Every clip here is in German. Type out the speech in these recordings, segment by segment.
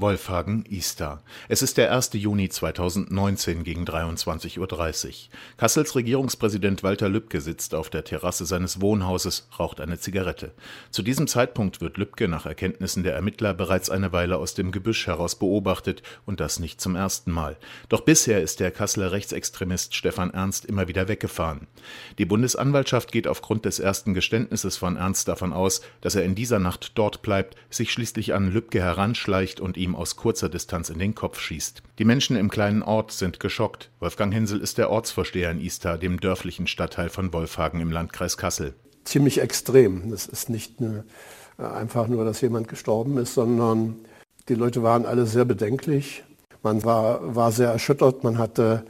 Wolfhagen Istar. Es ist der 1. Juni 2019 gegen 23.30 Uhr. Kassels Regierungspräsident Walter Lübcke sitzt auf der Terrasse seines Wohnhauses, raucht eine Zigarette. Zu diesem Zeitpunkt wird Lübcke nach Erkenntnissen der Ermittler bereits eine Weile aus dem Gebüsch heraus beobachtet und das nicht zum ersten Mal. Doch bisher ist der Kasseler Rechtsextremist Stefan Ernst immer wieder weggefahren. Die Bundesanwaltschaft geht aufgrund des ersten Geständnisses von Ernst davon aus, dass er in dieser Nacht dort bleibt, sich schließlich an Lübcke heranschleicht und ihm ihm aus kurzer Distanz in den Kopf schießt. Die Menschen im kleinen Ort sind geschockt. Wolfgang Hensel ist der Ortsvorsteher in Istar, dem dörflichen Stadtteil von Wolfhagen im Landkreis Kassel. Ziemlich extrem. Es ist nicht eine, äh, einfach nur, dass jemand gestorben ist, sondern die Leute waren alle sehr bedenklich. Man war, war sehr erschüttert. Man hatte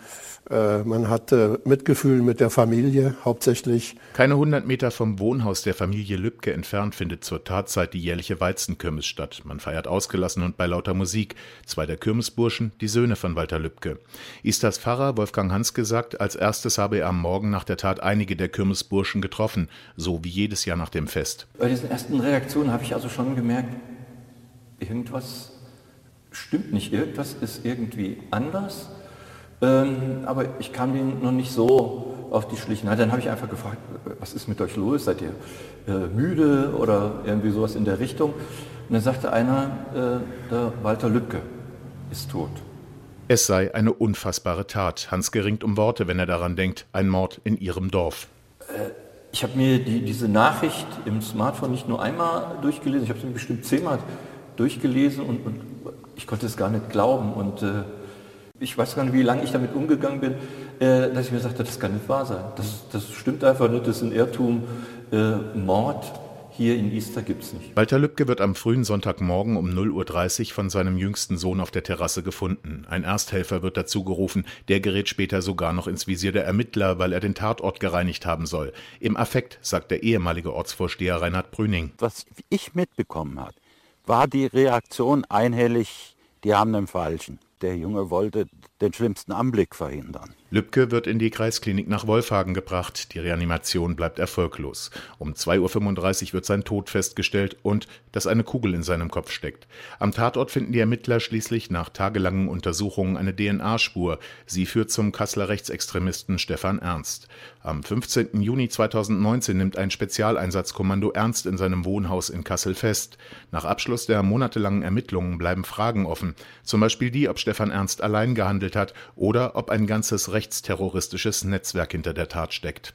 man hatte Mitgefühl mit der Familie hauptsächlich. Keine 100 Meter vom Wohnhaus der Familie Lübcke entfernt findet zur Tatzeit die jährliche Weizenkirmes statt. Man feiert ausgelassen und bei lauter Musik. Zwei der Kirmesburschen, die Söhne von Walter Lübcke. Istas Pfarrer Wolfgang Hans gesagt, als erstes habe er am Morgen nach der Tat einige der Kirmesburschen getroffen, so wie jedes Jahr nach dem Fest. Bei diesen ersten Reaktionen habe ich also schon gemerkt, irgendwas stimmt nicht, irgendwas ist irgendwie anders. Ähm, aber ich kam denen noch nicht so auf die Schliche. Dann habe ich einfach gefragt, was ist mit euch los? Seid ihr äh, müde oder irgendwie sowas in der Richtung? Und dann sagte einer, äh, der Walter Lübcke ist tot. Es sei eine unfassbare Tat. Hans geringt um Worte, wenn er daran denkt, ein Mord in ihrem Dorf. Äh, ich habe mir die, diese Nachricht im Smartphone nicht nur einmal durchgelesen, ich habe sie bestimmt zehnmal durchgelesen und, und, ich konnte es gar nicht glauben. Und äh, ich weiß gar nicht, wie lange ich damit umgegangen bin, äh, dass ich mir sagte, das kann nicht wahr sein. Das, das stimmt einfach nicht, das ist ein Irrtum. Äh, Mord hier in Easter gibt es nicht. Walter Lübcke wird am frühen Sonntagmorgen um 0.30 Uhr von seinem jüngsten Sohn auf der Terrasse gefunden. Ein Ersthelfer wird dazu gerufen, der gerät später sogar noch ins Visier der Ermittler, weil er den Tatort gereinigt haben soll. Im Affekt, sagt der ehemalige Ortsvorsteher Reinhard Brüning. Was ich mitbekommen habe, war die Reaktion einhellig, die haben den Falschen. Der Junge wollte den schlimmsten Anblick verhindern. Lübcke wird in die Kreisklinik nach Wolfhagen gebracht. Die Reanimation bleibt erfolglos. Um 2.35 Uhr wird sein Tod festgestellt und dass eine Kugel in seinem Kopf steckt. Am Tatort finden die Ermittler schließlich nach tagelangen Untersuchungen eine DNA-Spur. Sie führt zum Kasseler Rechtsextremisten Stefan Ernst. Am 15. Juni 2019 nimmt ein Spezialeinsatzkommando Ernst in seinem Wohnhaus in Kassel fest. Nach Abschluss der monatelangen Ermittlungen bleiben Fragen offen. Zum Beispiel die, ob Stefan Ernst allein gehandelt hat oder ob ein ganzes rechtsterroristisches Netzwerk hinter der Tat steckt